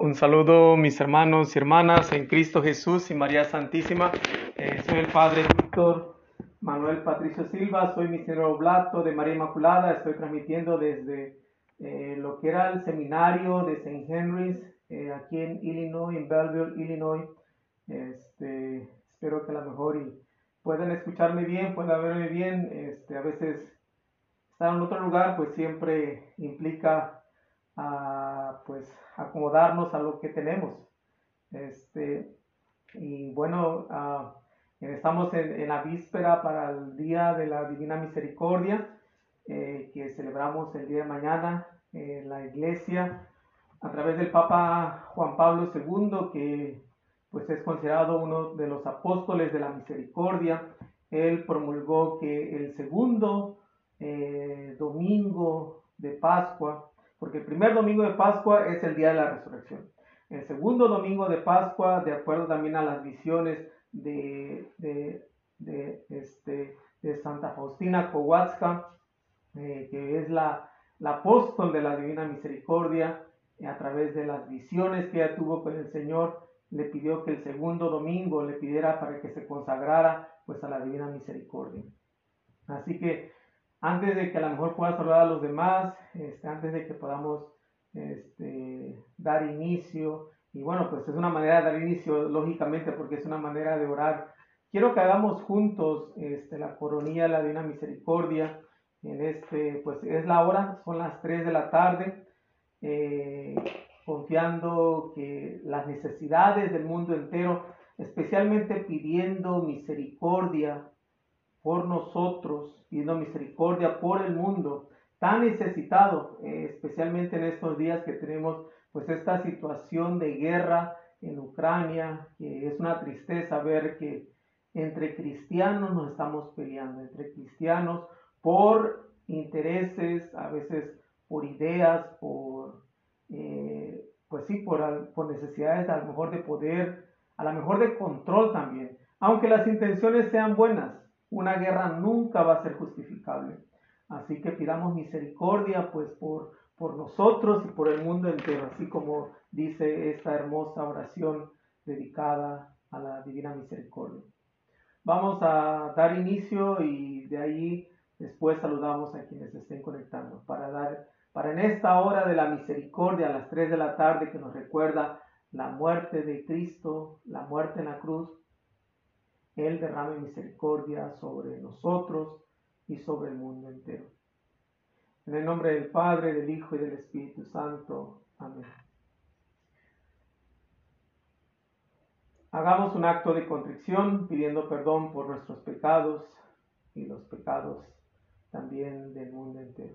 Un saludo mis hermanos y hermanas en Cristo Jesús y María Santísima. Eh, soy el Padre Víctor Manuel Patricio Silva, soy misionero oblato de María Inmaculada. Estoy transmitiendo desde eh, lo que era el seminario de St. Henry's eh, aquí en Illinois, en Belleville, Illinois. Este, espero que a lo mejor puedan escucharme bien, puedan verme bien. Este, a veces estar en otro lugar pues siempre implica a pues acomodarnos a lo que tenemos. Este, y bueno, uh, estamos en, la víspera para el Día de la Divina Misericordia, eh, que celebramos el día de mañana en la iglesia a través del Papa Juan Pablo II, que pues es considerado uno de los apóstoles de la misericordia. Él promulgó que el segundo eh, domingo de Pascua porque el primer domingo de Pascua es el día de la resurrección. El segundo domingo de Pascua, de acuerdo también a las visiones de, de, este, de Santa Faustina Kowalska, eh, que es la, la, apóstol de la Divina Misericordia, a través de las visiones que ella tuvo con el Señor, le pidió que el segundo domingo le pidiera para que se consagrara pues a la Divina Misericordia. Así que antes de que a lo mejor pueda saludar a los demás, este, antes de que podamos este, dar inicio, y bueno, pues es una manera de dar inicio, lógicamente, porque es una manera de orar. Quiero que hagamos juntos este, la coronilla de la Divina Misericordia. En este, pues es la hora, son las 3 de la tarde, eh, confiando que las necesidades del mundo entero, especialmente pidiendo misericordia por nosotros, pidiendo misericordia por el mundo tan necesitado, eh, especialmente en estos días que tenemos pues esta situación de guerra en Ucrania, que es una tristeza ver que entre cristianos nos estamos peleando, entre cristianos por intereses, a veces por ideas, por, eh, pues sí, por, por necesidades a lo mejor de poder, a lo mejor de control también, aunque las intenciones sean buenas, una guerra nunca va a ser justificable. Así que pidamos misericordia pues por, por nosotros y por el mundo entero, así como dice esta hermosa oración dedicada a la Divina Misericordia. Vamos a dar inicio y de ahí después saludamos a quienes estén conectando para dar para en esta hora de la misericordia a las 3 de la tarde que nos recuerda la muerte de Cristo, la muerte en la cruz, él derrame misericordia sobre nosotros y sobre el mundo entero. En el nombre del Padre, del Hijo y del Espíritu Santo. Amén. Hagamos un acto de contrición pidiendo perdón por nuestros pecados y los pecados también del mundo entero.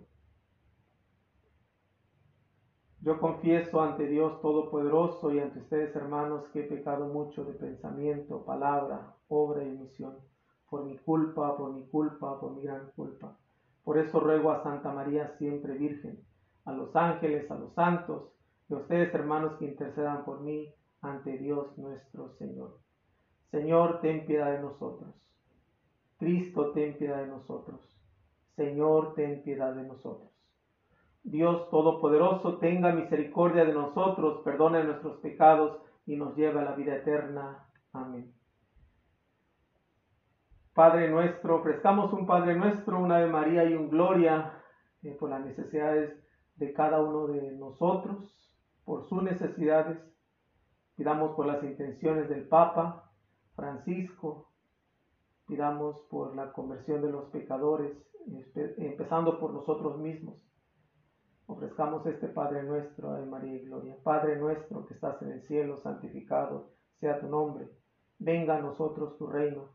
Yo confieso ante Dios Todopoderoso y ante ustedes, hermanos, que he pecado mucho de pensamiento, palabra, obra y misión, por mi culpa, por mi culpa, por mi gran culpa. Por eso ruego a Santa María siempre Virgen, a los ángeles, a los santos, y a ustedes hermanos que intercedan por mí ante Dios nuestro Señor. Señor, ten piedad de nosotros. Cristo, ten piedad de nosotros. Señor, ten piedad de nosotros. Dios Todopoderoso, tenga misericordia de nosotros, perdone nuestros pecados y nos lleve a la vida eterna. Amén. Padre nuestro, ofrezcamos un Padre nuestro, una de María y un Gloria eh, por las necesidades de cada uno de nosotros, por sus necesidades. Pidamos por las intenciones del Papa Francisco, pidamos por la conversión de los pecadores, empezando por nosotros mismos. Ofrezcamos este Padre nuestro, de María y Gloria. Padre nuestro que estás en el cielo, santificado sea tu nombre. Venga a nosotros tu reino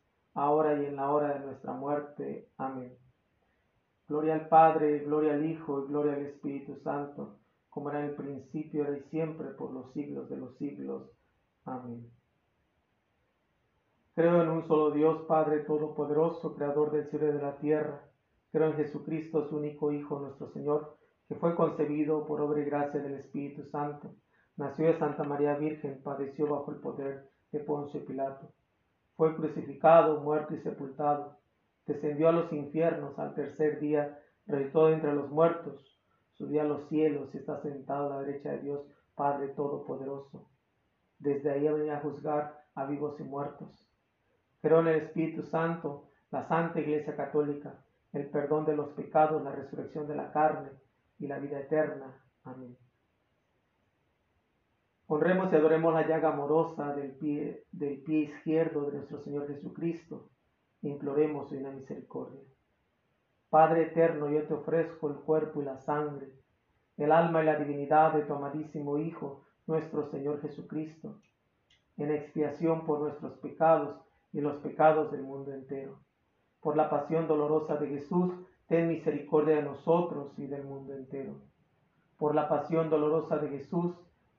ahora y en la hora de nuestra muerte. Amén. Gloria al Padre, gloria al Hijo y gloria al Espíritu Santo, como era en el principio, ahora y siempre, por los siglos de los siglos. Amén. Creo en un solo Dios, Padre Todopoderoso, Creador del cielo y de la tierra. Creo en Jesucristo, su único Hijo, nuestro Señor, que fue concebido por obra y gracia del Espíritu Santo. Nació de Santa María Virgen, padeció bajo el poder de Poncio Pilato. Fue crucificado, muerto y sepultado. Descendió a los infiernos al tercer día, resucitó entre los muertos. Subió a los cielos y está sentado a la derecha de Dios, Padre Todopoderoso. Desde ahí venía a juzgar a vivos y muertos. Creo en el Espíritu Santo, la Santa Iglesia Católica, el perdón de los pecados, la resurrección de la carne y la vida eterna. Amén. Honremos y adoremos la llaga amorosa del pie, del pie izquierdo de nuestro Señor Jesucristo. Imploremos una misericordia. Padre eterno, yo te ofrezco el cuerpo y la sangre, el alma y la divinidad de tu amadísimo Hijo, nuestro Señor Jesucristo, en expiación por nuestros pecados y los pecados del mundo entero. Por la pasión dolorosa de Jesús, ten misericordia de nosotros y del mundo entero. Por la pasión dolorosa de Jesús,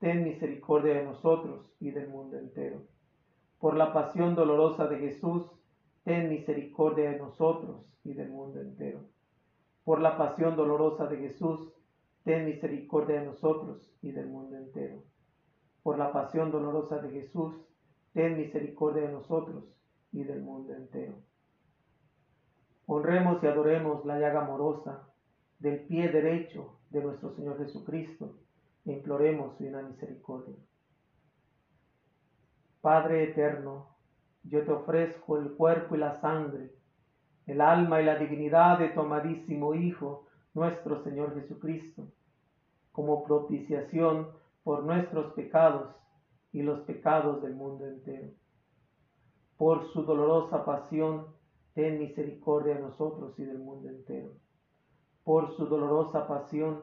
ten misericordia de nosotros y del mundo entero. Por la pasión dolorosa de Jesús, ten misericordia de nosotros y del mundo entero. Por la pasión dolorosa de Jesús, ten misericordia de nosotros y del mundo entero. Por la pasión dolorosa de Jesús, ten misericordia de nosotros y del mundo entero. Honremos y adoremos la llaga amorosa del pie derecho de nuestro Señor Jesucristo imploremos su misericordia. Padre eterno, yo te ofrezco el cuerpo y la sangre, el alma y la divinidad de tu amadísimo Hijo, nuestro Señor Jesucristo, como propiciación por nuestros pecados y los pecados del mundo entero. Por su dolorosa pasión, ten misericordia de nosotros y del mundo entero. Por su dolorosa pasión,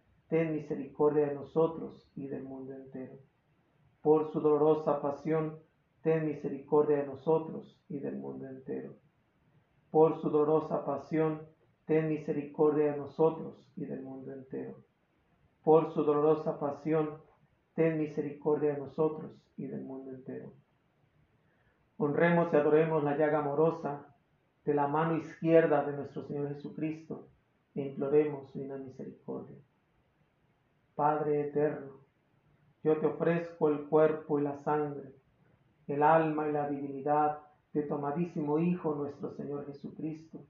ten misericordia de nosotros y del mundo entero. Por su dolorosa pasión, ten misericordia de nosotros y del mundo entero. Por su dolorosa pasión, ten misericordia de nosotros y del mundo entero. Por su dolorosa pasión, ten misericordia de nosotros y del mundo entero. Honremos y adoremos la llaga amorosa de la mano izquierda de nuestro Señor Jesucristo e imploremos su misericordia. Padre eterno, yo te ofrezco el cuerpo y la sangre, el alma y la divinidad de tu amadísimo Hijo nuestro Señor Jesucristo,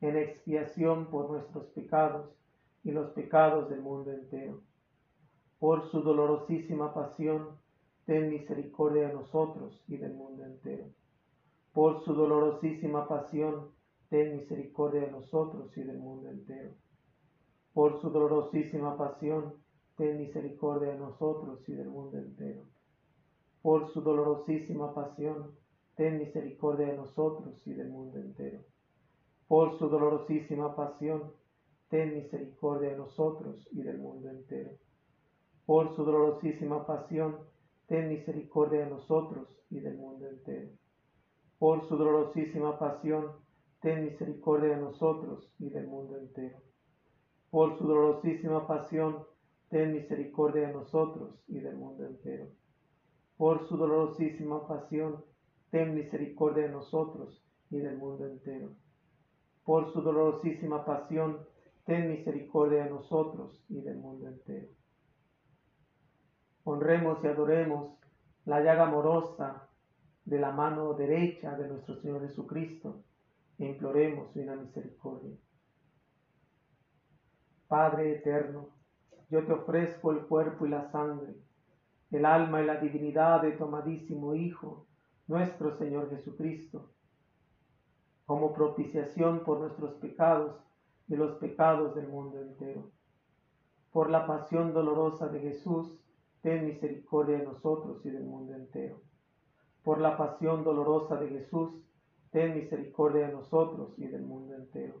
en expiación por nuestros pecados y los pecados del mundo entero. Por su dolorosísima pasión, ten misericordia de nosotros y del mundo entero. Por su dolorosísima pasión, ten misericordia de nosotros y del mundo entero por su dolorosísima pasión, ten misericordia de nosotros y del mundo entero. Por su dolorosísima pasión, ten misericordia de nosotros y del mundo entero. Por su dolorosísima pasión, ten misericordia de nosotros y del mundo entero. Por su dolorosísima pasión, ten misericordia de nosotros y del mundo entero. Por su dolorosísima pasión, ten misericordia de nosotros y del mundo entero por su dolorosísima pasión, ten misericordia de nosotros y del mundo entero. Por su dolorosísima pasión, ten misericordia de nosotros y del mundo entero. Por su dolorosísima pasión, ten misericordia de nosotros y del mundo entero. Honremos y adoremos la llaga amorosa de la mano derecha de nuestro Señor Jesucristo e imploremos su misericordia. Padre eterno, yo te ofrezco el cuerpo y la sangre, el alma y la divinidad de tu amadísimo Hijo, nuestro Señor Jesucristo, como propiciación por nuestros pecados y los pecados del mundo entero. Por la pasión dolorosa de Jesús, ten misericordia de nosotros y del mundo entero. Por la pasión dolorosa de Jesús, ten misericordia de nosotros y del mundo entero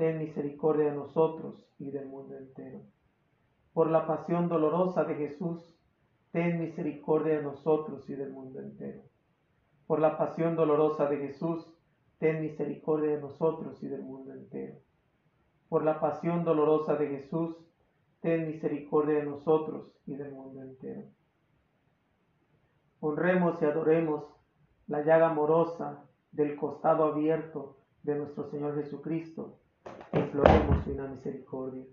ten misericordia de nosotros y del mundo entero. Por la pasión dolorosa de Jesús, ten misericordia de nosotros y del mundo entero. Por la pasión dolorosa de Jesús, ten misericordia de nosotros y del mundo entero. Por la pasión dolorosa de Jesús, ten misericordia de nosotros y del mundo entero. Honremos y adoremos la llaga amorosa del costado abierto de nuestro Señor Jesucristo imploremos una misericordia.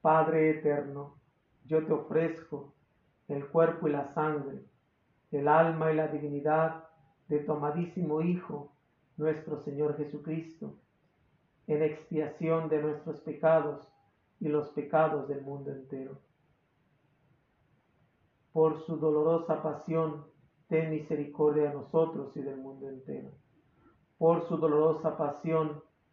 Padre eterno, yo te ofrezco el cuerpo y la sangre, el alma y la divinidad de tu amadísimo Hijo, nuestro Señor Jesucristo, en expiación de nuestros pecados y los pecados del mundo entero. Por su dolorosa pasión, ten misericordia de nosotros y del mundo entero. Por su dolorosa pasión,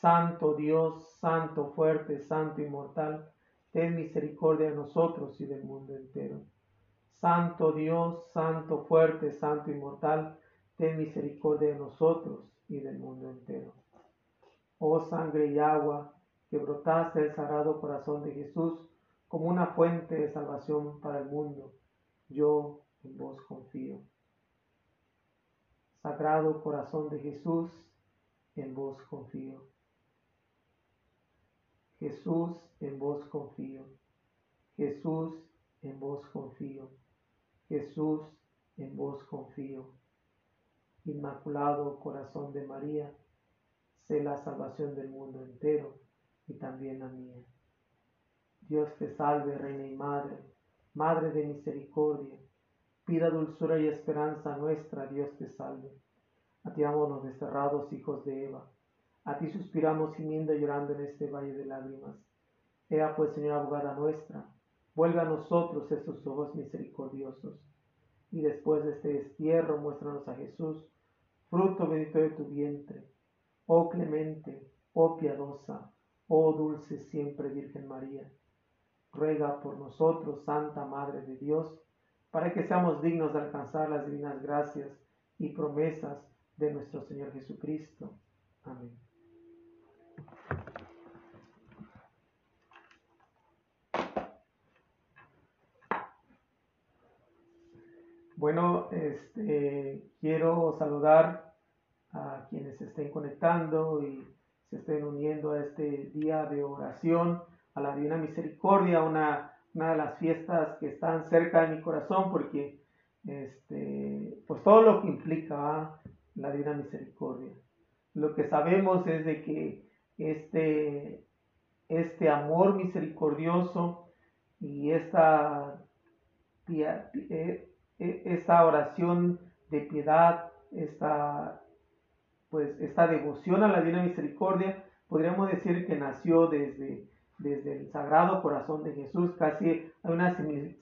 Santo Dios, Santo fuerte, Santo inmortal, ten misericordia de nosotros y del mundo entero. Santo Dios, Santo fuerte, Santo inmortal, ten misericordia de nosotros y del mundo entero. Oh sangre y agua que brotaste del sagrado corazón de Jesús como una fuente de salvación para el mundo, yo en vos confío. Sagrado corazón de Jesús, en vos confío. Jesús, en vos confío. Jesús, en vos confío. Jesús, en vos confío. Inmaculado Corazón de María, sé la salvación del mundo entero y también la mía. Dios te salve, Reina y Madre, Madre de misericordia, pida dulzura y esperanza nuestra, Dios te salve. A ti los desterrados hijos de Eva a ti suspiramos gimiendo y llorando en este valle de lágrimas. Ea pues, Señora abogada nuestra, vuelve a nosotros estos ojos misericordiosos. Y después de este destierro, muéstranos a Jesús, fruto bendito de tu vientre. Oh clemente, oh piadosa, oh dulce siempre Virgen María. Ruega por nosotros, Santa Madre de Dios, para que seamos dignos de alcanzar las divinas gracias y promesas de nuestro Señor Jesucristo. Amén. Bueno, este, quiero saludar a quienes se estén conectando y se estén uniendo a este día de oración, a la Divina Misericordia, una, una de las fiestas que están cerca de mi corazón porque este, pues todo lo que implica la Divina Misericordia. Lo que sabemos es de que este, este amor misericordioso y esta, eh, eh, esta oración de piedad, esta, pues, esta devoción a la Divina Misericordia, podríamos decir que nació desde, desde el Sagrado Corazón de Jesús. Casi hay una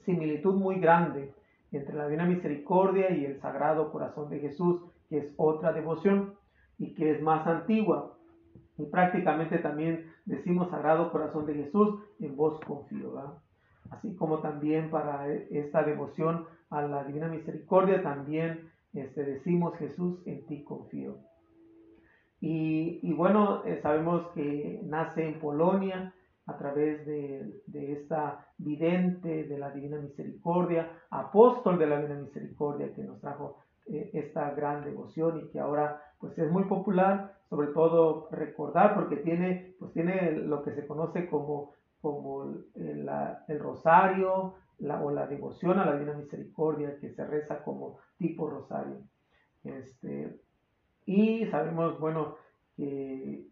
similitud muy grande entre la Divina Misericordia y el Sagrado Corazón de Jesús, que es otra devoción y que es más antigua. Y prácticamente también decimos Sagrado Corazón de Jesús, en vos confío. Así como también para esta devoción a la Divina Misericordia, también este, decimos Jesús, en ti confío. Y, bueno, eh, sabemos que nace en Polonia a través de, de, esta vidente de la Divina Misericordia, apóstol de la Divina Misericordia que nos trajo eh, esta gran devoción y que ahora pues es muy popular, sobre todo recordar porque tiene, pues tiene lo que se conoce como, como el, el rosario o la devoción a la Divina Misericordia que se reza como tipo rosario. Este, y sabemos, bueno, que,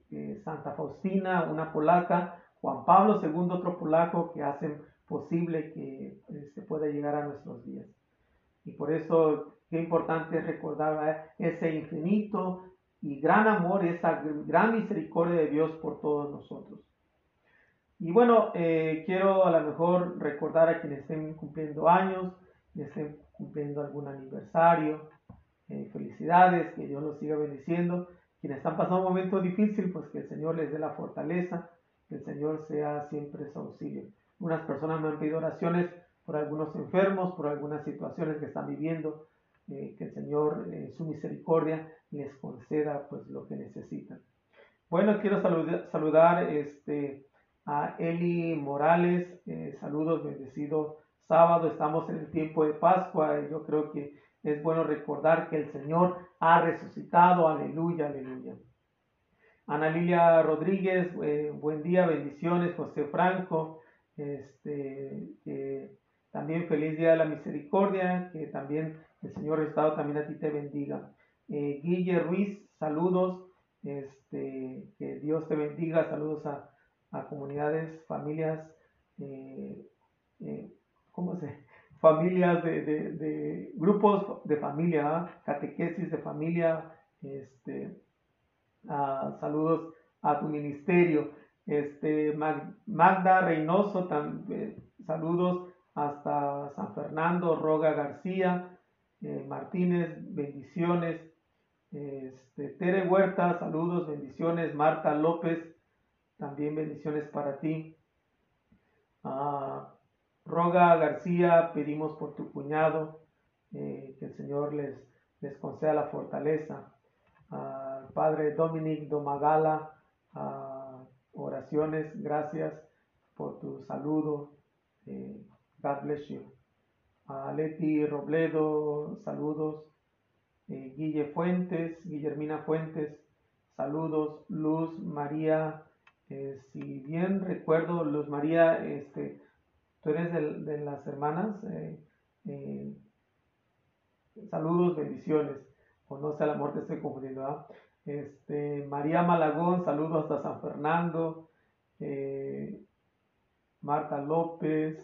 Santa Faustina, una polaca, Juan Pablo II, otro polaco, que hacen posible que se este, pueda llegar a nuestros días. Y por eso qué importante es recordar ese infinito y gran amor, esa gran misericordia de Dios por todos nosotros. Y bueno, eh, quiero a lo mejor recordar a quienes estén cumpliendo años, quienes estén cumpliendo algún aniversario, eh, felicidades, que Dios los siga bendiciendo. Quienes están pasando un momento difícil, pues que el Señor les dé la fortaleza, que el Señor sea siempre su auxilio. Unas personas me han pedido oraciones por algunos enfermos, por algunas situaciones que están viviendo, eh, que el Señor en su misericordia les conceda pues lo que necesitan. Bueno, quiero saludar, este, a Eli Morales, eh, saludos, bendecido sábado, estamos en el tiempo de Pascua, y yo creo que es bueno recordar que el Señor ha resucitado, aleluya, aleluya. Ana Lilia Rodríguez, eh, buen día, bendiciones, José Franco, este, también feliz día de la misericordia, que también el Señor Estado también a ti te bendiga. Eh, Guille Ruiz, saludos, este, que Dios te bendiga, saludos a, comunidades, familias, eh, eh, ¿cómo se? Familias de, grupos de familia, ¿ah? catequesis de familia, este, saludos a tu ministerio. Este, Magda Reynoso, también, saludos hasta San Fernando, Roga García, eh, Martínez, bendiciones. Este, Tere Huerta, saludos, bendiciones. Marta López, también bendiciones para ti. Ah, Roga García, pedimos por tu cuñado, eh, que el Señor les, les conceda la fortaleza. Ah, Padre Dominic Domagala, ah, oraciones, gracias por tu saludo. Eh, God bless you. A Leti Robledo, saludos. Eh, Guille Fuentes, Guillermina Fuentes, saludos. Luz María, eh, si bien recuerdo, Luz María, este, tú eres de, las hermanas. Eh, saludos, bendiciones. O no sé, la muerte estoy confundiendo. Este, María Malagón, saludos hasta San Fernando. Marta López,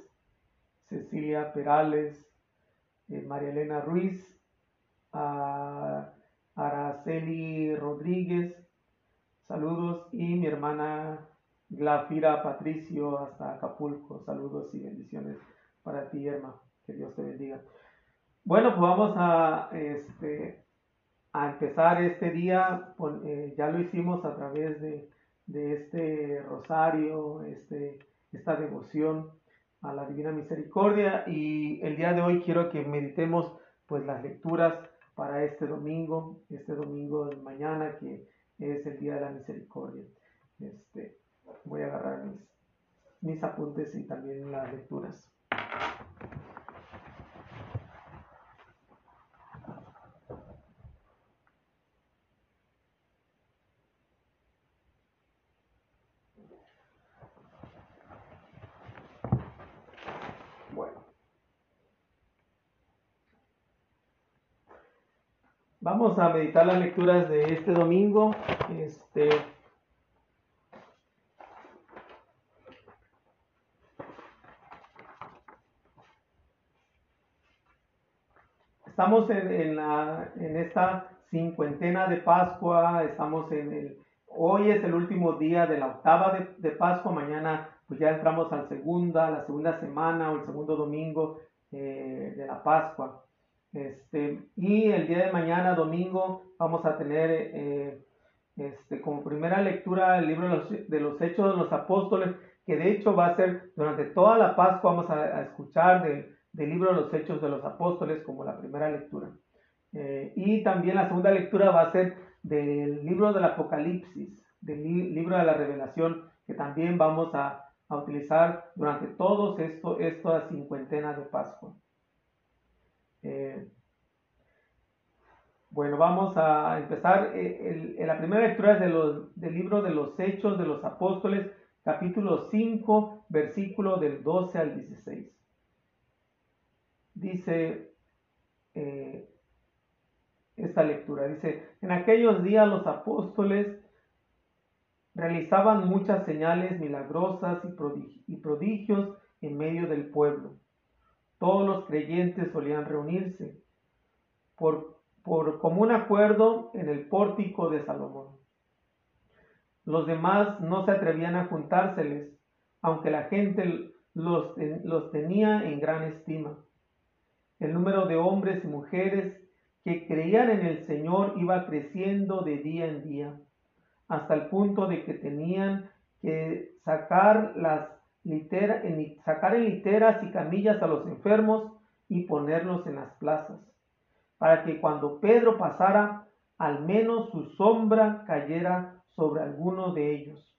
Cecilia Perales, eh, María Elena Ruiz, Araceli Rodríguez, saludos, y mi hermana Glafira Patricio hasta Acapulco, saludos y bendiciones para ti, hermano, que Dios te bendiga. Bueno, pues vamos a, este, a empezar este día, eh, ya lo hicimos a través de, de este rosario, este, esta devoción a la Divina Misericordia y el día de hoy quiero que meditemos pues las lecturas para este domingo, este domingo de mañana que es el Día de la Misericordia. Este, voy a agarrar mis, mis apuntes y también las lecturas. Vamos a meditar las lecturas de este domingo. Este, estamos en, la, en esta cincuentena de Pascua, estamos en el, hoy es el último día de la octava de, Pascua, mañana pues ya entramos a la segunda, la segunda semana o el segundo domingo eh, de la Pascua. Este, y el día de mañana, domingo, vamos a tener eh, este, como primera lectura el libro de los, Hechos de los Apóstoles, que de hecho va a ser durante toda la Pascua, vamos a, escuchar del, libro de los Hechos de los Apóstoles como la primera lectura. Eh, y también la segunda lectura va a ser del libro del Apocalipsis, del libro de la Revelación, que también vamos a, utilizar durante todos esto, esta cincuentena de Pascua. Eh, bueno, vamos a empezar. eh, la primera lectura es de los, del libro de los Hechos de los Apóstoles, capítulo 5, versículo del 12 al 16. Dice eh, esta lectura, dice, en aquellos días los apóstoles realizaban muchas señales milagrosas y prodigios en medio del pueblo todos los creyentes solían reunirse por, por común acuerdo en el pórtico de Salomón. Los demás no se atrevían a juntárseles, aunque la gente los, los tenía en gran estima. El número de hombres y mujeres que creían en el Señor iba creciendo de día en día, hasta el punto de que tenían que sacar las en, sacar en literas y camillas a los enfermos y ponerlos en las plazas, para que cuando Pedro pasara, al menos su sombra cayera sobre alguno de ellos.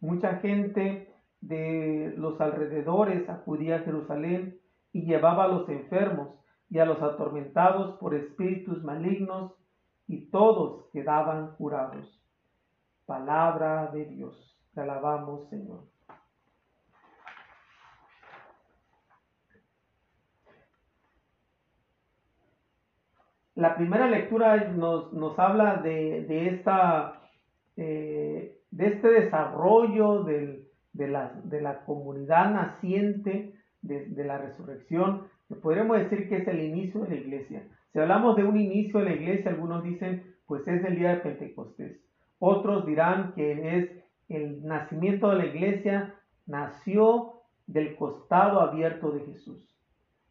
Mucha gente de los alrededores acudía a Jerusalén y llevaba a los enfermos y a los atormentados por espíritus malignos, y todos quedaban curados. Palabra de Dios. Te alabamos, Señor. La primera lectura nos, nos habla de, de esta, eh, de este desarrollo de, la, de, la, comunidad naciente de, la resurrección, que podríamos decir que es el inicio de la iglesia. Si hablamos de un inicio de la iglesia, algunos dicen, pues es el día de Pentecostés. Otros dirán que es el nacimiento de la iglesia, nació del costado abierto de Jesús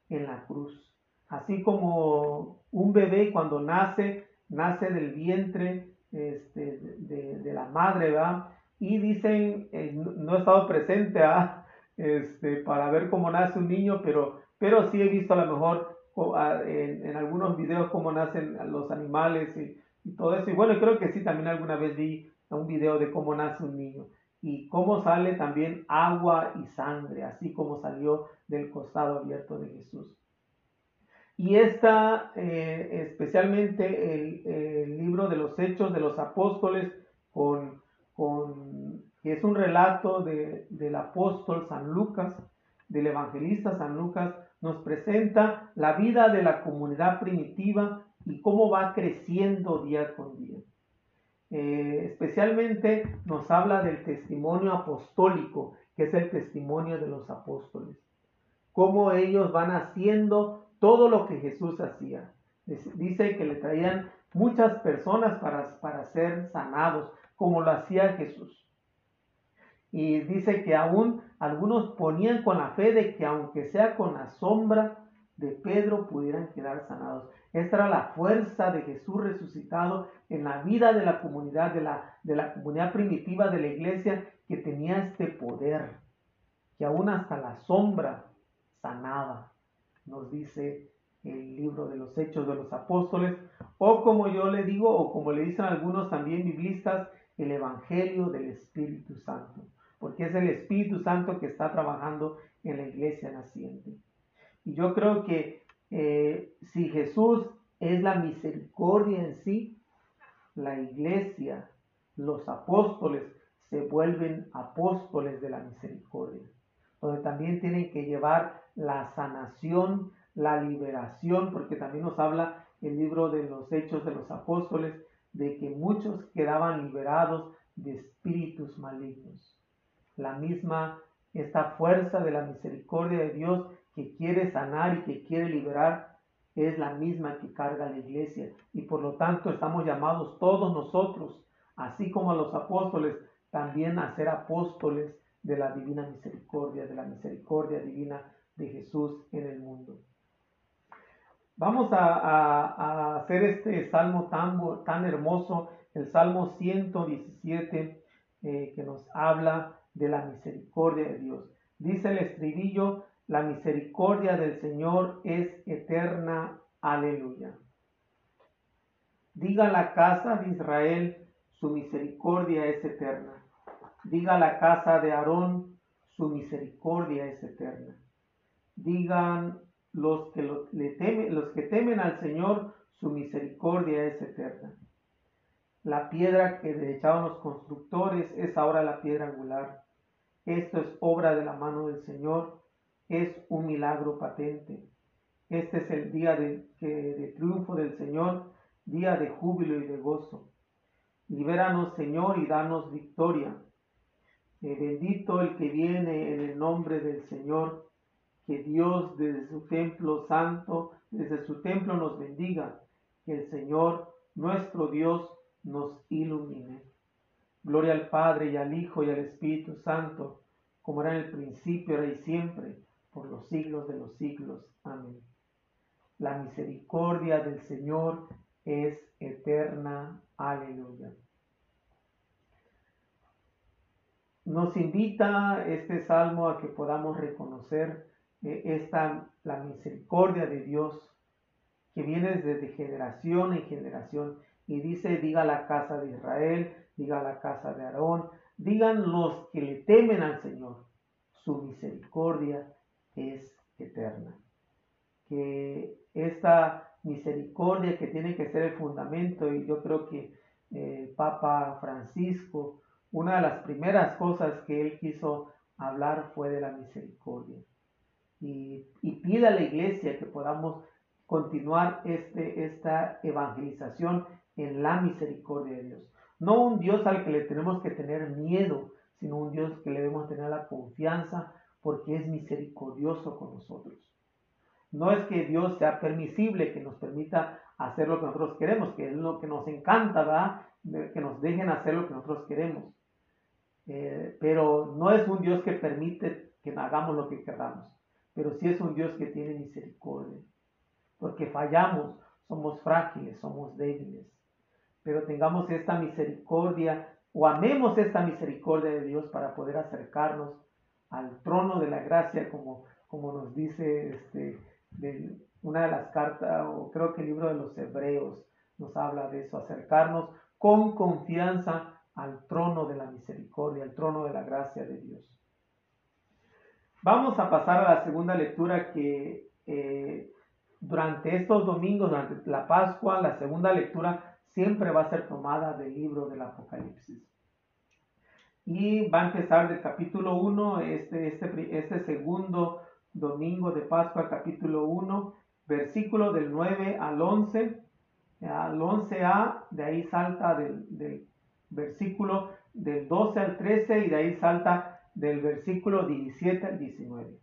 en la cruz. Así como un bebé cuando nace, nace del vientre este, de, la madre, ¿va? Y dicen, eh, no he estado presente este, para ver cómo nace un niño, pero, pero sí he visto a lo mejor en, algunos videos cómo nacen los animales y, y, todo eso. Y bueno, creo que sí, también alguna vez vi un video de cómo nace un niño y cómo sale también agua y sangre, así como salió del costado abierto de Jesús. Y está eh, especialmente el, libro de los Hechos de los Apóstoles, con, que es un relato del apóstol San Lucas, del evangelista San Lucas, nos presenta la vida de la comunidad primitiva y cómo va creciendo día con día. Eh, especialmente nos habla del testimonio apostólico, que es el testimonio de los apóstoles. Cómo ellos van haciendo todo lo que Jesús hacía. Dice que le traían muchas personas para, para ser sanados, como lo hacía Jesús. Y dice que aún algunos ponían con la fe de que aunque sea con la sombra de Pedro pudieran quedar sanados. Esta era la fuerza de Jesús resucitado en la vida de la comunidad, de la, de la comunidad primitiva de la iglesia que tenía este poder, que aún hasta la sombra sanaba nos dice el libro de los Hechos de los Apóstoles, o como yo le digo, o como le dicen algunos también biblistas, el Evangelio del Espíritu Santo, porque es el Espíritu Santo que está trabajando en la iglesia naciente. Y yo creo que eh, si Jesús es la misericordia en sí, la iglesia, los apóstoles, se vuelven apóstoles de la misericordia, donde también tienen que llevar la sanación, la liberación, porque también nos habla el libro de los Hechos de los Apóstoles, de que muchos quedaban liberados de espíritus malignos. La misma, esta fuerza de la misericordia de Dios que quiere sanar y que quiere liberar, es la misma que carga la iglesia. Y por lo tanto estamos llamados todos nosotros, así como los apóstoles, también a ser apóstoles de la divina misericordia, de la misericordia divina de Jesús en el mundo. Vamos a, hacer este salmo tan, tan, hermoso, el Salmo 117, eh, que nos habla de la misericordia de Dios. Dice el estribillo, la misericordia del Señor es eterna. Aleluya. Diga la casa de Israel, su misericordia es eterna. Diga la casa de Aarón, su misericordia es eterna. Digan los que, le temen, los que temen al Señor, su misericordia es eterna. La piedra que desechaban los constructores es ahora la piedra angular. Esto es obra de la mano del Señor, es un milagro patente. Este es el día de, triunfo del Señor, día de júbilo y de gozo. Libéranos, Señor, y danos victoria. Eh, bendito el que viene en el nombre del Señor, que Dios desde su templo santo, desde su templo nos bendiga, que el Señor, nuestro Dios, nos ilumine. Gloria al Padre y al Hijo y al Espíritu Santo, como era en el principio, ahora y siempre, por los siglos de los siglos. Amén. La misericordia del Señor es eterna. Aleluya. Nos invita este salmo a que podamos reconocer esta, la misericordia de Dios que viene desde generación en generación y dice, diga la casa de Israel, diga la casa de Aarón, digan los que le temen al Señor, su misericordia es eterna. Que esta misericordia que tiene que ser el fundamento, y yo creo que eh, Papa Francisco una de las primeras cosas que él quiso hablar fue de la misericordia. Y, pide a la iglesia que podamos continuar este, esta evangelización en la misericordia de Dios. No un Dios al que le tenemos que tener miedo, sino un Dios que le debemos tener la confianza porque es misericordioso con nosotros. No es que Dios sea permisible, que nos permita hacer lo que nosotros queremos, que es lo que nos encanta, ¿verdad? Que nos dejen hacer lo que nosotros queremos. Eh, pero no es un Dios que permite que hagamos lo que queramos, pero sí es un Dios que tiene misericordia, porque fallamos, somos frágiles, somos débiles, pero tengamos esta misericordia o amemos esta misericordia de Dios para poder acercarnos al trono de la gracia, como, como nos dice este, una de las cartas, o creo que el libro de los Hebreos nos habla de eso, acercarnos con confianza al trono de la misericordia, al trono de la gracia de Dios. Vamos a pasar a la segunda lectura que eh, durante estos domingos, durante la Pascua, la segunda lectura siempre va a ser tomada del libro del Apocalipsis. Y va a empezar del capítulo 1, este, este, este segundo domingo de Pascua, capítulo 1, versículo del 9 al 11. Al 11a, de ahí salta del, del versículo del 12 al 13 y de ahí salta del versículo 17 al 19.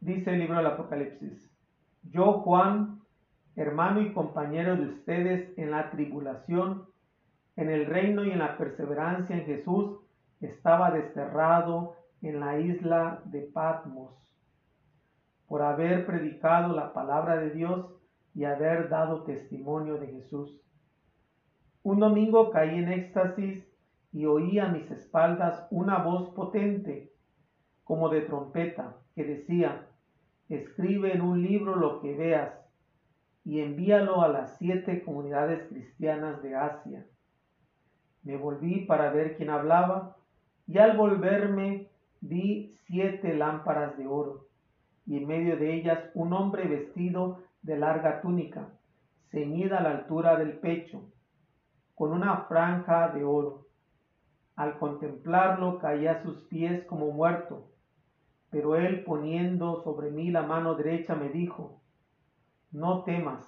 Dice el libro del Apocalipsis, yo Juan, hermano y compañero de ustedes en la tribulación, en el reino y en la perseverancia en Jesús, estaba desterrado en la isla de Patmos, por haber predicado la palabra de Dios y haber dado testimonio de Jesús. Un domingo caí en éxtasis y oí a mis espaldas una voz potente, como de trompeta, que decía, escribe en un libro lo que veas y envíalo a las siete comunidades cristianas de Asia. Me volví para ver quién hablaba y al volverme vi siete lámparas de oro y en medio de ellas un hombre vestido de larga túnica, ceñida a la altura del pecho con una franja de oro. Al contemplarlo caía a sus pies como muerto, pero él poniendo sobre mí la mano derecha me dijo, no temas,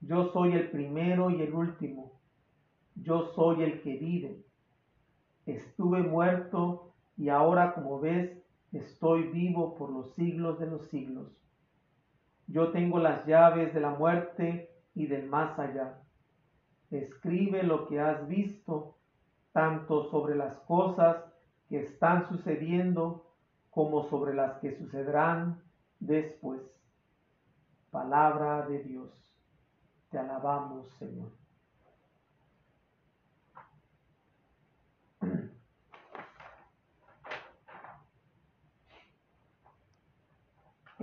yo soy el primero y el último, yo soy el que vive. Estuve muerto y ahora, como ves, estoy vivo por los siglos de los siglos. Yo tengo las llaves de la muerte y del más allá. Escribe lo que has visto, tanto sobre las cosas que están sucediendo como sobre las que sucederán después. Palabra de Dios. Te alabamos, Señor.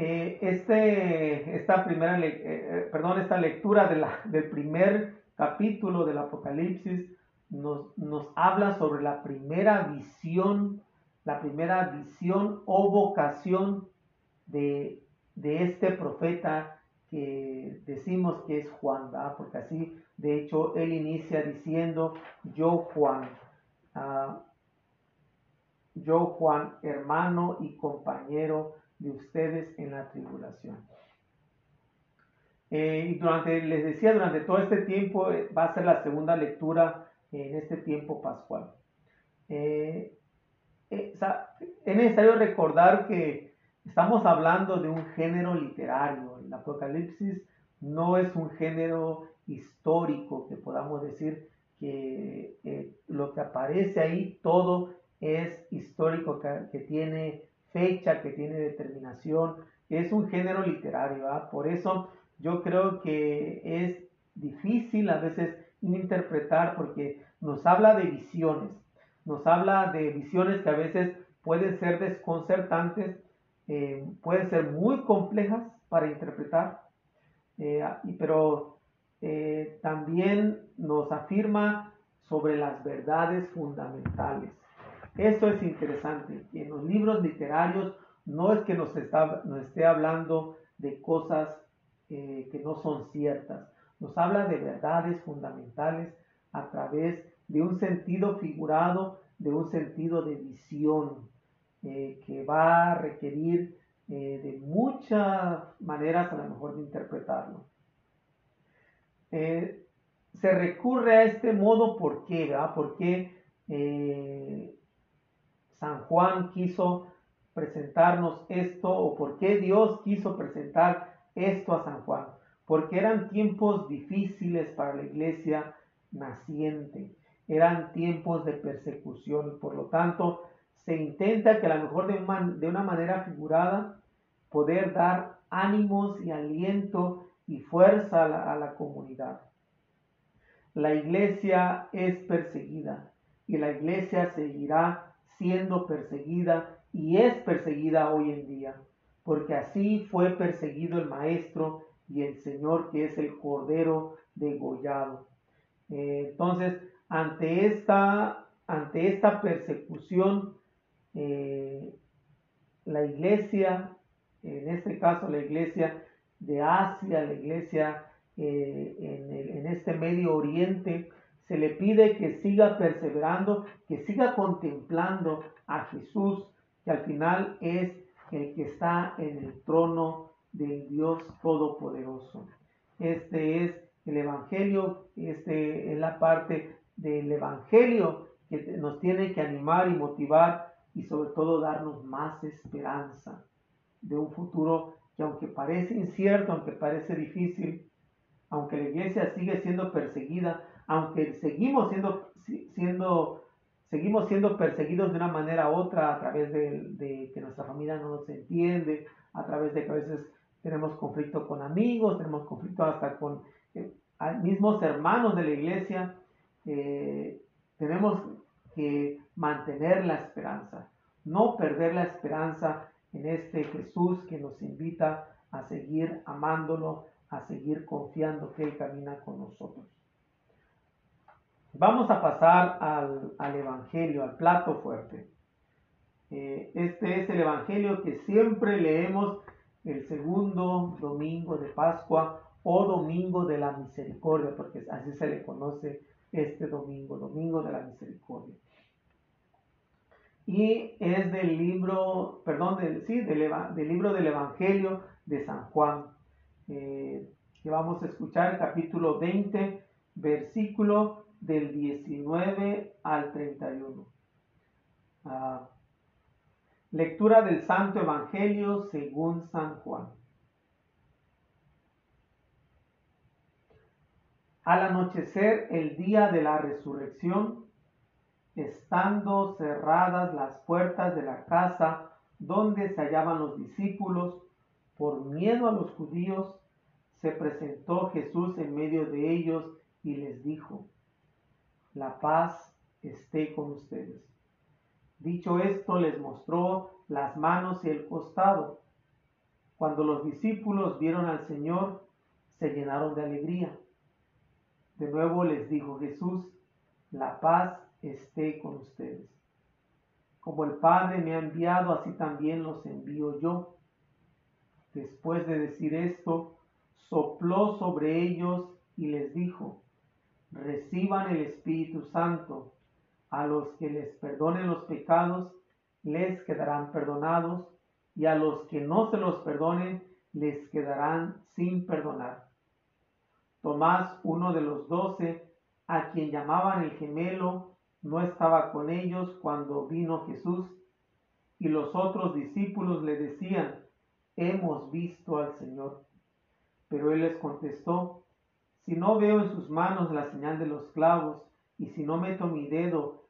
Eh, este, esta primera, eh, eh, perdón, esta lectura de la, del primer capítulo del Apocalipsis nos, nos habla sobre la primera visión, la primera visión o vocación de, de este profeta que decimos que es Juan, ¿verdad? porque así, de hecho, él inicia diciendo, yo Juan, ah, yo Juan, hermano y compañero de ustedes en la tribulación. Eh, y durante, les decía, durante todo este tiempo eh, va a ser la segunda lectura en este tiempo pascual. Eh, es necesario recordar que estamos hablando de un género literario. El Apocalipsis no es un género histórico que podamos decir que lo que aparece ahí todo es histórico, que tiene fecha, que tiene determinación. Es un género literario, por eso yo creo que es difícil a veces interpretar porque nos habla de visiones, nos habla de visiones que a veces pueden ser desconcertantes, eh, pueden ser muy complejas para interpretar, eh, pero eh, también nos afirma sobre las verdades fundamentales. Esto es interesante. En los libros literarios no es que nos esté hablando de cosas eh, que no son ciertas. Nos habla de verdades fundamentales a través de un sentido figurado, de un sentido de visión, eh, que va a requerir eh, de muchas maneras a lo mejor de interpretarlo. se recurre a este modo, ¿por qué? ¿verdad? Porque San Juan quiso presentarnos esto o por qué Dios quiso presentar esto a San Juan. Porque eran tiempos difíciles para la iglesia naciente, eran tiempos de persecución por lo tanto se intenta que a lo mejor de, una manera figurada poder dar ánimos y aliento y fuerza a la comunidad. La iglesia es perseguida y la iglesia seguirá siendo perseguida y es perseguida hoy en día, porque así fue perseguido el Maestro y el Señor que es el Cordero degollado. Eh, entonces, ante esta, ante esta persecución, eh, la iglesia, en este caso la iglesia de Asia, la iglesia eh, en, en este Medio Oriente, se le pide que siga perseverando, que siga contemplando a Jesús, que al final es el que está en el trono del Dios Todopoderoso. Este es el Evangelio, este es la parte del Evangelio que nos tiene que animar y motivar y sobre todo darnos más esperanza de un futuro que aunque parece incierto, aunque parece difícil, aunque la iglesia sigue siendo perseguida, aunque seguimos siendo, siendo, seguimos siendo perseguidos de una manera u otra a través de, que nuestra familia no nos entiende, a través de que a veces tenemos conflicto con amigos, tenemos conflicto hasta con eh, mismos hermanos de la iglesia, eh, tenemos que mantener la esperanza, no perder la esperanza en este Jesús que nos invita a seguir amándolo, a seguir confiando que Él camina con nosotros. Vamos a pasar al, Evangelio, al plato fuerte. Eh, este es el Evangelio que siempre leemos el segundo domingo de Pascua o domingo de la misericordia, porque así se le conoce este domingo, domingo de la misericordia. Y es del libro, perdón, del, sí, del, libro del Evangelio de San Juan. Eh, que vamos a escuchar, capítulo 20, versículo del 19 al 31. Ah, lectura del Santo Evangelio según San Juan. Al anochecer el día de la resurrección, estando cerradas las puertas de la casa donde se hallaban los discípulos, por miedo a los judíos, se presentó Jesús en medio de ellos y les dijo, la paz esté con ustedes. Dicho esto, les mostró las manos y el costado. Cuando los discípulos vieron al Señor, se llenaron de alegría. De nuevo les dijo Jesús, la paz esté con ustedes. Como el Padre me ha enviado, así también los envío yo. Después de decir esto, sopló sobre ellos y les dijo, reciban el Espíritu Santo. A los que les perdonen los pecados, les quedarán perdonados, y a los que no se los perdonen, les quedarán sin perdonar. Tomás, uno de los doce, a quien llamaban el gemelo, no estaba con ellos cuando vino Jesús, y los otros discípulos le decían, hemos visto al Señor. Pero él les contestó, si no veo en sus manos la señal de los clavos, y si no meto mi dedo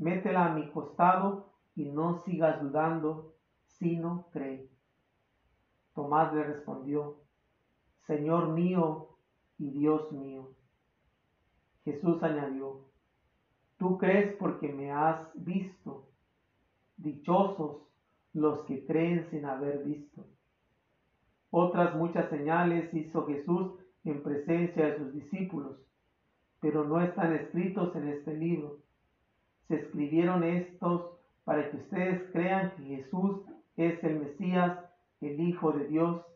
métela a mi costado y no sigas dudando, sino cree. Tomás le respondió, Señor mío y Dios mío. Jesús añadió, Tú crees porque me has visto. Dichosos los que creen sin haber visto. Otras muchas señales hizo Jesús en presencia de sus discípulos, pero no están escritos en este libro. Se escribieron estos para que ustedes crean que Jesús es el Mesías, el Hijo de Dios,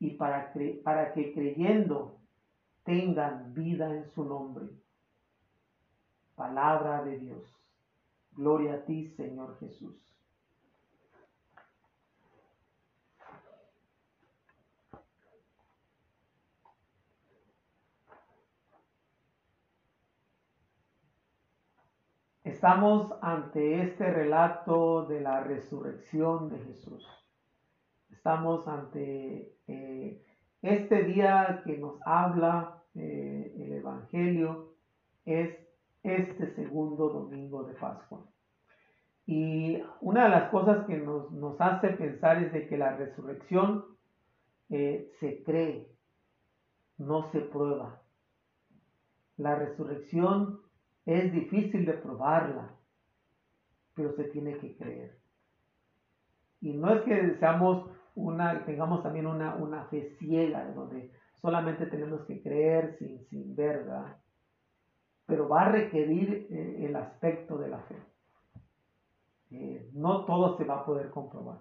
y para, que creyendo tengan vida en su nombre. Palabra de Dios. Gloria a ti, Señor Jesús. Estamos ante este relato de la resurrección de Jesús. Estamos ante eh, este día que nos habla eh, el Evangelio, es este segundo domingo de Pascua. Y una de las cosas que nos, hace pensar es de que la resurrección eh, se cree, no se prueba. La resurrección es difícil de probarla, pero se tiene que creer. Y no es que seamos una, tengamos también una, una fe ciega, donde solamente tenemos que creer sin, sin ver, Pero va a requerir eh, el aspecto de la fe. Eh, no todo se va a poder comprobar.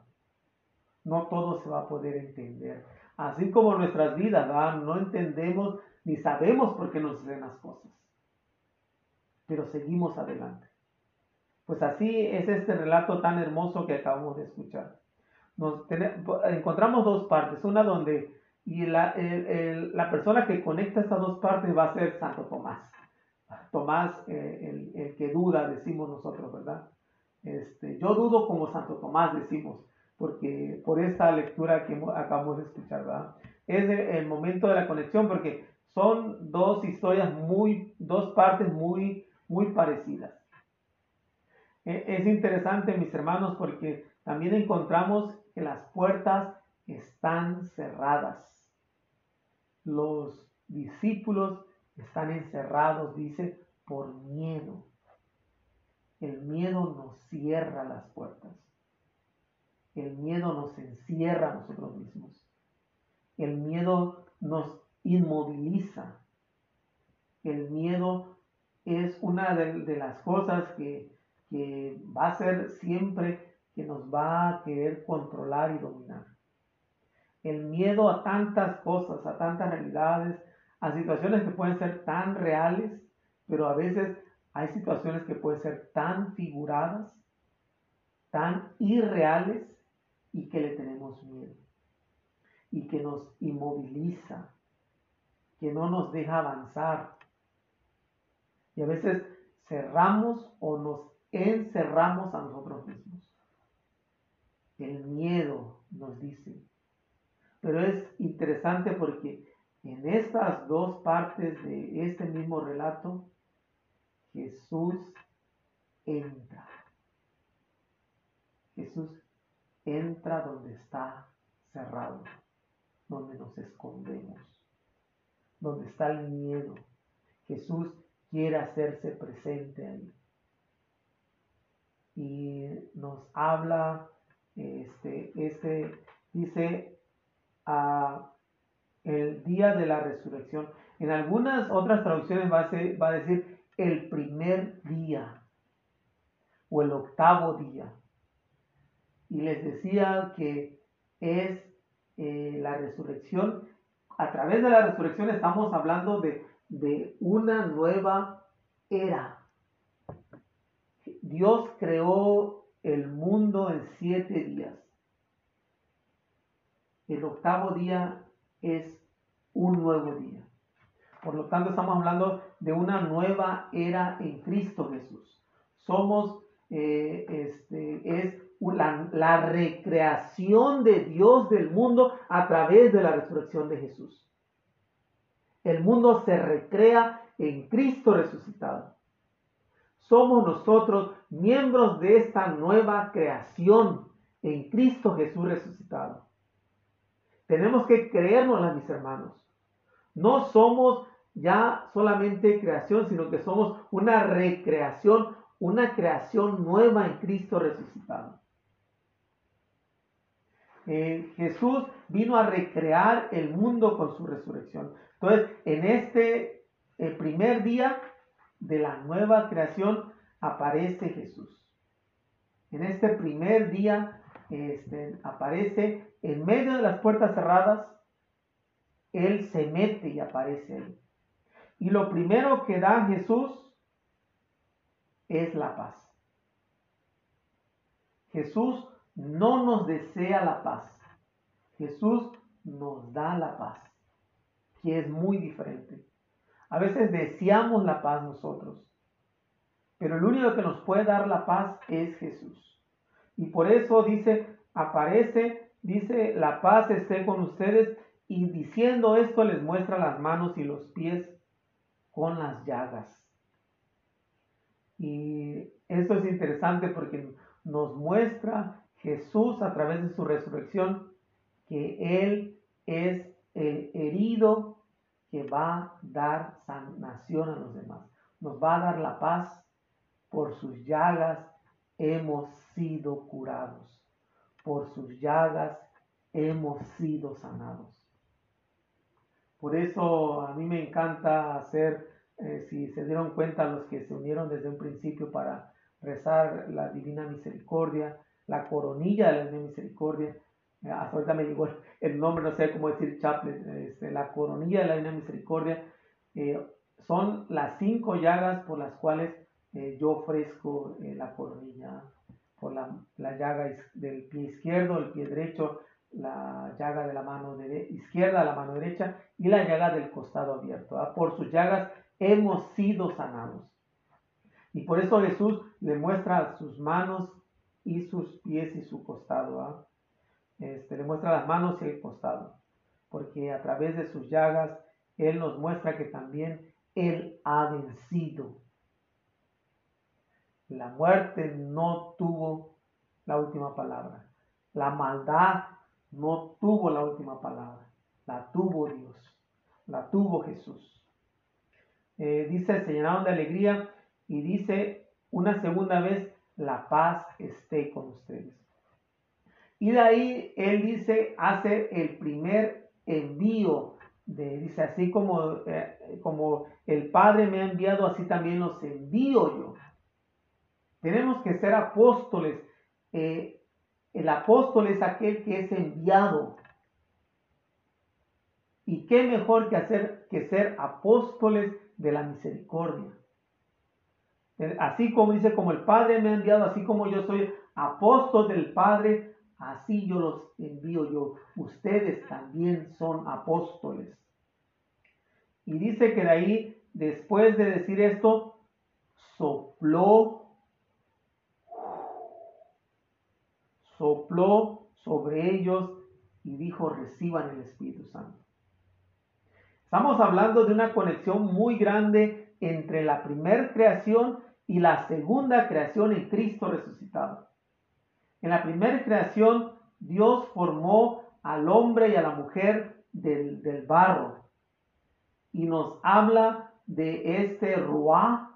No todo se va a poder entender. Así como nuestras vidas, No entendemos ni sabemos por qué nos suceden las cosas pero seguimos adelante. Pues así es este relato tan hermoso que acabamos de escuchar. Nos encontramos dos partes, una donde y la, la, persona que conecta estas dos partes va a ser Santo Tomás. Tomás, eh, el, que duda, decimos nosotros, ¿verdad? Este, yo dudo como Santo Tomás, decimos, porque por esta lectura que acabamos de escuchar, ¿verdad? Es el momento de la conexión, porque son dos historias muy, dos partes muy muy parecidas. E, es interesante, mis hermanos, porque también encontramos que las puertas están cerradas. Los discípulos están encerrados, dice, por miedo. El miedo nos cierra las puertas. El miedo nos encierra a nosotros mismos. El miedo nos inmoviliza. El miedo es una de, las cosas que, que va a ser siempre que nos va a querer controlar y dominar. El miedo a tantas cosas, a tantas realidades, a situaciones que pueden ser tan reales, pero a veces hay situaciones que pueden ser tan figuradas, tan irreales y que le tenemos miedo y que nos inmoviliza, que no nos deja avanzar. Y a veces cerramos o nos encerramos a nosotros mismos. El miedo nos dice. Pero es interesante porque en estas dos partes de este mismo relato, Jesús entra. Jesús entra donde está cerrado, donde nos escondemos, donde está el miedo. Jesús quiere hacerse presente ahí. Y nos habla, este, este dice, a el día de la resurrección. En algunas otras traducciones va a, va a decir el primer día o el octavo día. Y les decía que es eh, la resurrección. A través de la resurrección estamos hablando de, de una nueva era. Dios creó el mundo en siete días. El octavo día es un nuevo día. Por lo tanto, estamos hablando de una nueva era en Cristo Jesús. Somos, eh, este, es la, la recreación de Dios del mundo a través de la resurrección de Jesús. El mundo se recrea en Cristo resucitado. Somos nosotros miembros de esta nueva creación en Cristo Jesús resucitado. Tenemos que creérnosla, mis hermanos. No somos ya solamente creación, sino que somos una recreación, una creación nueva en Cristo resucitado. Eh, Jesús vino a recrear el mundo con su resurrección. Entonces, en este primer día de la nueva creación aparece Jesús. En este primer día este, aparece en medio de las puertas cerradas, Él se mete y aparece ahí. Y lo primero que da Jesús es la paz. Jesús no nos desea la paz. Jesús nos da la paz, que es muy diferente. A veces deseamos la paz nosotros, pero el único que nos puede dar la paz es Jesús. Y por eso dice, aparece dice, la paz esté con ustedes, y diciendo esto les muestra las manos y los pies con las llagas. Y esto es interesante porque nos muestra Jesús a través de su resurrección que Él es el herido que va a dar sanación a los demás. Nos va a dar la paz. Por sus llagas hemos sido curados por sus llagas hemos sido sanados. Por eso a mí me encanta hacer, eh, si se dieron cuenta los que se unieron desde un principio para rezar la Divina Misericordia, la coronilla de la Divina Misericordia, ahorita me llegó el nombre, no sé cómo decir chaplet, este, la coronilla de la Divina Misericordia, eh, son las cinco llagas por las cuales yo ofrezco la coronilla por la, llaga del pie izquierdo, el pie derecho, la llaga de la mano izquierda, la mano derecha y la llaga del costado abierto. Por sus llagas hemos sido sanados. Y por eso Jesús le muestra sus manos y sus pies y su costado. Este, le muestra las manos y el costado. Porque a través de sus llagas Él nos muestra que también Él ha vencido la muerte no tuvo la última palabra. La maldad no tuvo la última palabra. La tuvo Dios. La tuvo Jesús. Eh, dice, se llenaron de alegría y dice una segunda vez, la paz esté con ustedes. Y de ahí él dice, hace el primer envío dice, así como, eh, como el Padre me ha enviado, así también los envío yo. Tenemos que ser apóstoles. Eh, el apóstol es aquel que es enviado. Y qué mejor que hacer que ser apóstoles de la misericordia. Así como dice, como el Padre me ha enviado, así como yo soy apóstol del Padre, así yo los envío yo. Ustedes también son apóstoles. Y dice que de ahí, después de decir esto, sopló, sopló sobre ellos y dijo, reciban el Espíritu Santo. Estamos hablando de una conexión muy grande entre la primera creación y la segunda creación en Cristo resucitado. En la primera creación, Dios formó al hombre y a la mujer del, barro y nos habla de este ruá,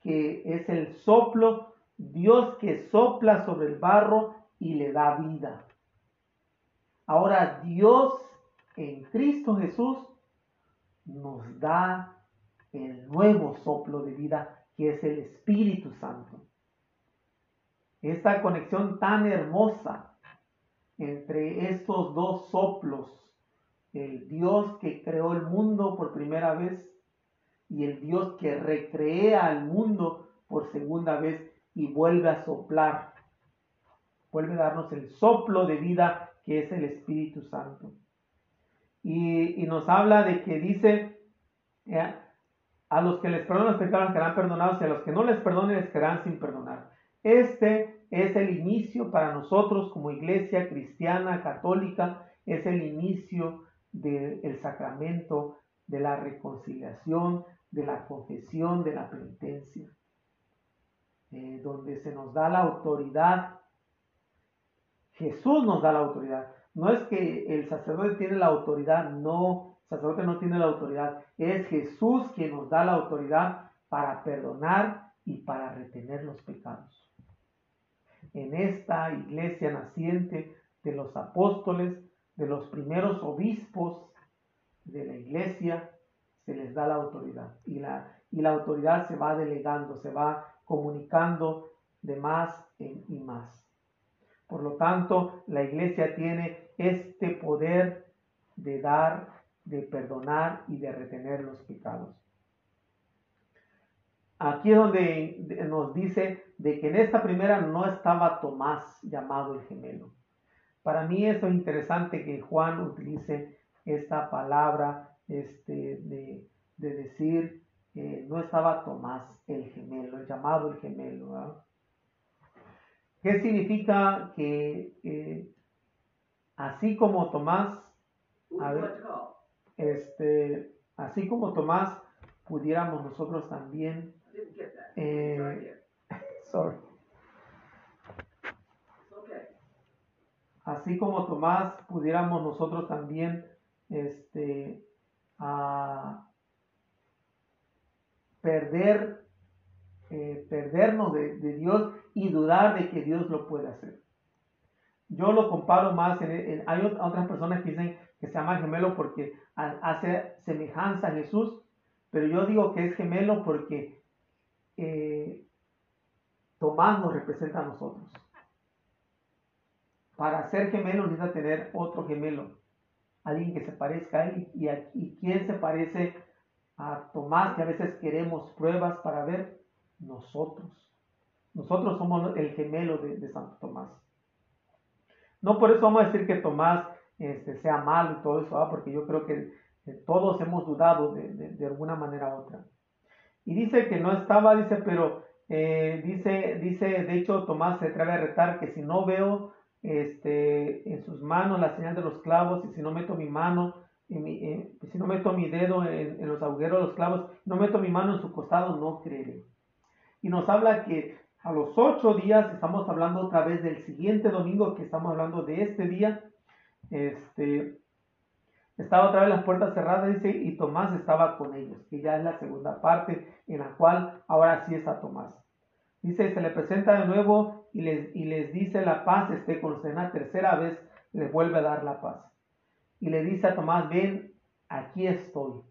que es el soplo, Dios que sopla sobre el barro y le da vida. Ahora Dios en Cristo Jesús nos da el nuevo soplo de vida que es el Espíritu Santo. Esta conexión tan hermosa entre estos dos soplos el Dios que creó el mundo por primera vez y el Dios que recrea al mundo por segunda vez y vuelve a soplar, vuelve a darnos el soplo de vida que es el Espíritu Santo. Y, nos habla de que dice, eh, a los que les perdonan los pecados serán perdonados y a los que no les perdonen les quedarán sin perdonar. Este es el inicio para nosotros como iglesia cristiana, católica, es el inicio del sacramento de la reconciliación, de la confesión, de la penitencia, eh, donde se nos da la autoridad. Jesús nos da la autoridad. No es que el sacerdote tiene la autoridad, no, el sacerdote no tiene la autoridad. Es Jesús quien nos da la autoridad para perdonar y para retener los pecados. En esta iglesia naciente de los apóstoles, de los primeros obispos de la iglesia, se les da la autoridad. Y la, autoridad se va delegando, se va comunicando de más en, y más. Por lo tanto, la iglesia tiene este poder de dar, de perdonar y de retener los pecados. Aquí es donde nos dice de que en esta primera no estaba Tomás llamado el gemelo. Para mí eso es interesante que Juan utilice esta palabra este, de, decir, que no estaba Tomás el gemelo, el llamado el gemelo. ¿Qué significa que eh, así como Tomás, este, así como Tomás, pudiéramos nosotros también, eh, sorry, así como Tomás, pudiéramos nosotros también este, perder, eh, perdernos de, Dios y dudar de que Dios lo puede hacer. Yo lo comparo más, en, hay otras personas que dicen que se llama gemelo porque hace semejanza a Jesús, pero yo digo que es gemelo porque eh, Tomás nos representa a nosotros. Para ser gemelo necesita tener otro gemelo, alguien que se parezca a él. ¿Y, y quién se parece a Tomás? Que a veces queremos pruebas para ver nosotros. Nosotros somos el gemelo de, Santo Tomás. No por eso vamos a decir que Tomás este, sea malo y todo eso, porque yo creo que, todos hemos dudado de, alguna manera u otra. Y dice que no estaba, dice, pero eh, dice, dice, de hecho Tomás se atreve a retar que si no veo este, en sus manos la señal de los clavos, y si no meto mi mano, en si no meto mi dedo en, los agujeros de los clavos, no meto mi mano en su costado, no creeré. Y nos habla que a los ocho días, estamos hablando otra vez del siguiente domingo, que estamos hablando de este día, este, estaba otra vez las puertas cerradas, dice, y Tomás estaba con ellos, que ya es la segunda parte en la cual ahora sí está Tomás. Dice, se le presenta de nuevo y les, dice la paz esté con usted. Una tercera vez les vuelve a dar la paz. Y le dice a Tomás, ven aquí estoy.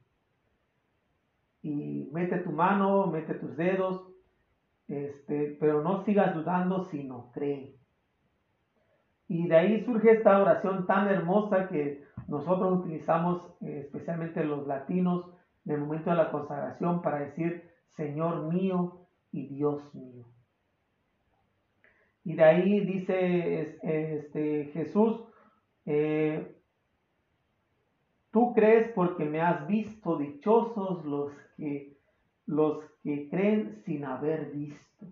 Y mete tu mano, mete tus dedos, este, pero no sigas dudando, sino cree. Y de ahí surge esta oración tan hermosa que nosotros utilizamos, eh, especialmente los latinos, en el momento de la consagración para decir, Señor mío y Dios mío. Y de ahí dice este, Jesús, eh, tú crees porque me has visto, dichosos los que, los que creen sin haber visto.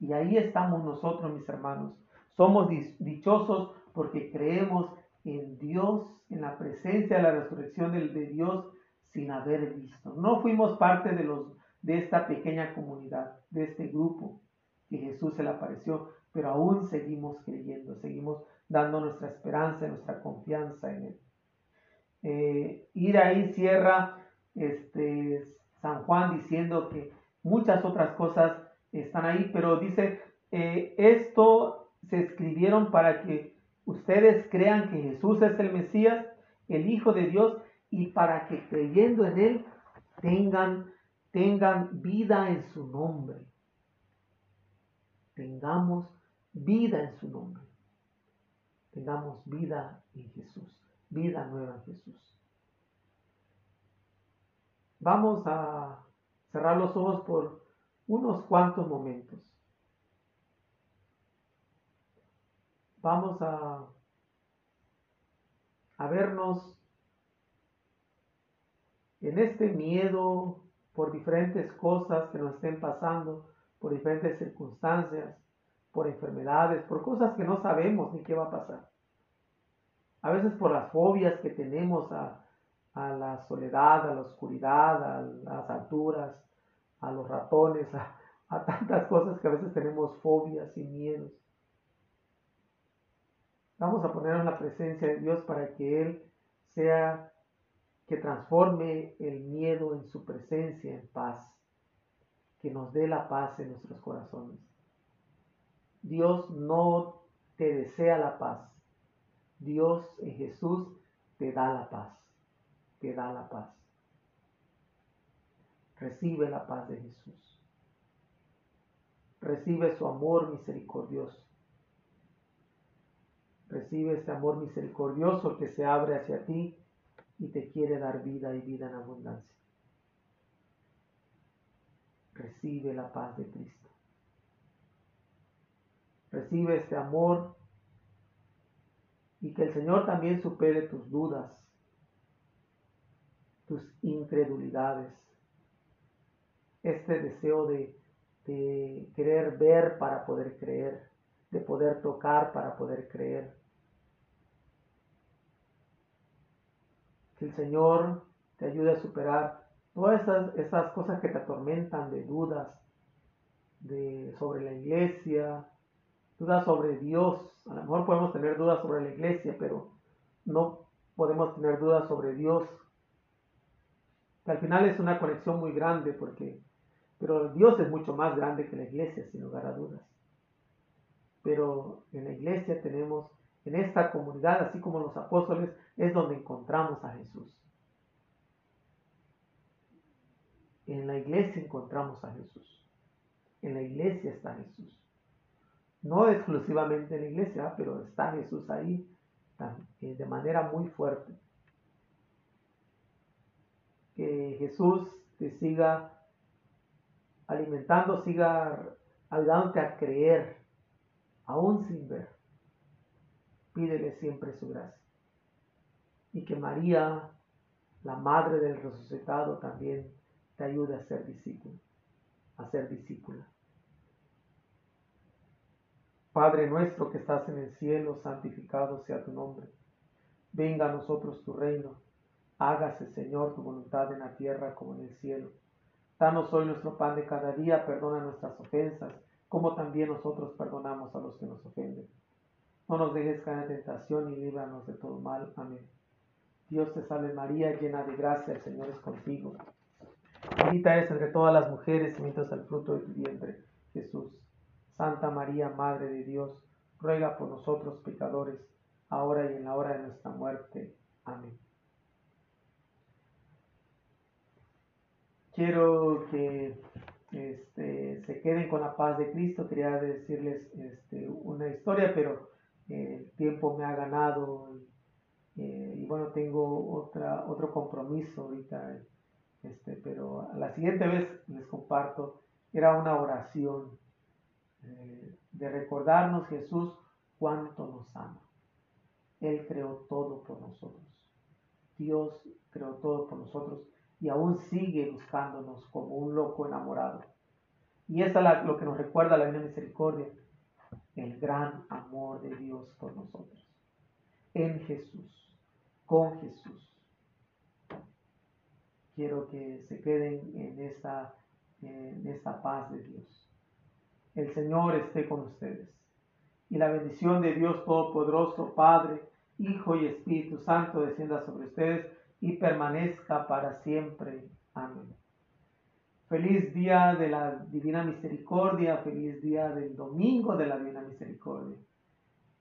Y ahí estamos nosotros, mis hermanos. Somos dichosos porque creemos en Dios, en la presencia de la resurrección de, de Dios sin haber visto. No fuimos parte de, los, de esta pequeña comunidad, de este grupo que Jesús se le apareció, pero aún seguimos creyendo, seguimos dando nuestra esperanza, nuestra confianza en Él. Eh, y ahí cierra este, San Juan diciendo que muchas otras cosas están ahí, pero dice, eh, esto se escribieron para que ustedes crean que Jesús es el Mesías, el Hijo de Dios, y para que creyendo en Él tengan, tengan vida en su nombre. Tengamos vida en su nombre. Tengamos vida en Jesús, vida nueva en Jesús. Vamos a cerrar los ojos por unos cuantos momentos. Vamos a, a vernos en este miedo por diferentes cosas que nos estén pasando, por diferentes circunstancias, por enfermedades, por cosas que no sabemos ni qué va a pasar. A veces por las fobias que tenemos a, la soledad, a la oscuridad, a las alturas, a los ratones, a, a tantas cosas que a veces tenemos fobias y miedos. Vamos a poner en la presencia de Dios para que Él sea que transforme el miedo en su presencia en paz, que nos dé la paz en nuestros corazones. Dios no te desea la paz, Dios en Jesús te da la paz, te da la paz. Recibe la paz de Jesús. Recibe su amor misericordioso. Recibe ese amor misericordioso que se abre hacia ti y te quiere dar vida y vida en abundancia. Recibe la paz de Cristo. Recibe este amor y que el Señor también supere tus dudas, tus incredulidades, este deseo de, de querer ver para poder creer, de poder tocar para poder creer el Señor te ayude a superar todas esas, cosas que te atormentan de dudas sobre la iglesia, dudas sobre Dios. A lo mejor podemos tener dudas sobre la iglesia, pero no podemos tener dudas sobre Dios. Que al final es una conexión muy grande porque, pero Dios es mucho más grande que la iglesia, sin lugar a dudas. Pero en la iglesia tenemos en esta comunidad, así como los apóstoles, es donde encontramos a Jesús. En la iglesia encontramos a Jesús. En la iglesia está Jesús. No exclusivamente en la iglesia, pero está Jesús ahí eh, de manera muy fuerte. Que Jesús te siga alimentando, siga ayudándote a creer, aún sin ver pídele siempre su gracia. Y que María, la madre del resucitado, también te ayude a ser discípulo, a ser discípula. Padre nuestro que estás en el cielo, santificado sea tu nombre. Venga a nosotros tu reino. Hágase, Señor, tu voluntad en la tierra como en el cielo. Danos hoy nuestro pan de cada día, perdona nuestras ofensas, como también nosotros perdonamos a los que nos ofenden no nos dejes caer en tentación y líbranos de todo mal. Amén. Dios te salve María, llena de gracia, el Señor es contigo. Bendita es entre todas las mujeres y bendito es el fruto de tu vientre, Jesús. Santa María, Madre de Dios, ruega por nosotros pecadores, ahora y en la hora de nuestra muerte. Amén. quiero que este, se queden con la paz de Cristo. Quería decirles este, una historia, pero eh, el tiempo me ha ganado eh, y bueno, tengo otra, otro compromiso ahorita, este, pero la siguiente vez les comparto, era una oración eh, de recordarnos Jesús cuánto nos ama. Él creó todo por nosotros. Dios creó todo por nosotros y aún sigue buscándonos como un loco enamorado. Y esa es lo que nos recuerda la Divina Misericordia, el gran amor de Dios por nosotros. En Jesús, con Jesús. Quiero que se queden en esta, en paz de Dios. El Señor esté con ustedes. Y la bendición de Dios Todopoderoso, Padre, Hijo y Espíritu Santo descienda sobre ustedes y permanezca para siempre. Amén. Feliz día de la Divina Misericordia, feliz día del domingo de la Divina Misericordia.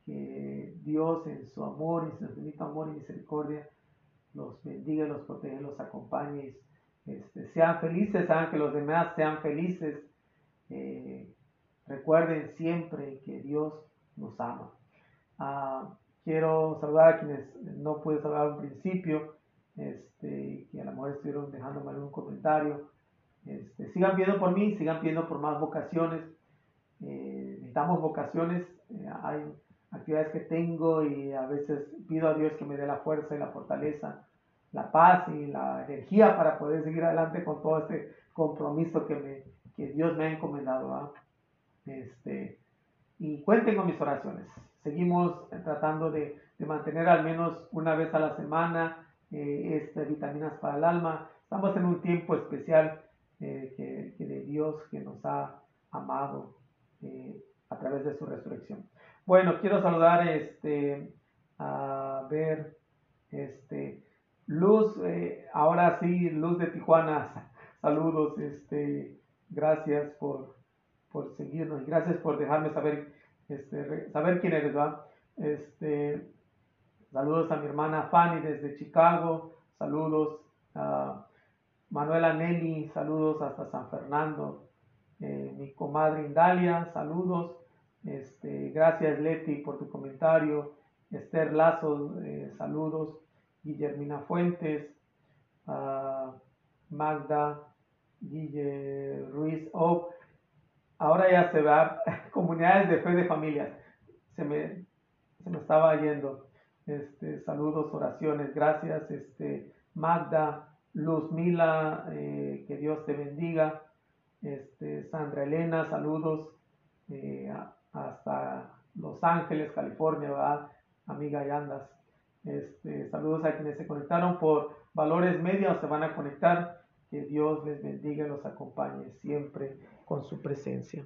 Que Dios en su amor, en su infinito amor y misericordia, los bendiga, los protege, los acompañe. Este, sean felices, hagan que los demás sean felices. Eh, recuerden siempre que Dios nos ama. Ah, quiero saludar a quienes no pude saludar al principio este, que a lo mejor estuvieron dejándome algún comentario. Este, sigan pidiendo por mí, sigan pidiendo por más vocaciones. Eh, necesitamos vocaciones. Eh, hay actividades que tengo y a veces pido a Dios que me dé la fuerza y la fortaleza, la paz y la energía para poder seguir adelante con todo este compromiso que, me, que Dios me ha encomendado. Este, y cuenten con mis oraciones. Seguimos tratando de, de mantener al menos una vez a la semana eh, este, vitaminas para el alma. Estamos en un tiempo especial eh, que, de Dios que nos ha amado eh, a través de su resurrección. Bueno, quiero saludar este, a ver este, Luz, ahora sí, Luz de Tijuana. Saludos, este, gracias por, por seguirnos y gracias por dejarme saber, este, saber quién eres, ¿va? Este, Saludos a mi hermana Fanny desde Chicago. Saludos a Manuela Nelly. Saludos hasta San Fernando. Eh, mi comadre Indalia. Saludos. Este, gracias Leti por tu comentario. Esther Lazo. Eh, saludos. Guillermina Fuentes. Magda. Guille Ruiz. Oh, ahora ya se va. Comunidades de fe de familias. Se me, se me estaba yendo. Este, saludos, oraciones, gracias. Este, Magda, Luz Mila, eh, que Dios te bendiga. Este, Sandra Elena, saludos eh, hasta Los Ángeles, California, ¿verdad? amiga y andas. Este, saludos a quienes se conectaron por valores medios, se van a conectar. Que Dios les bendiga y los acompañe siempre con su presencia.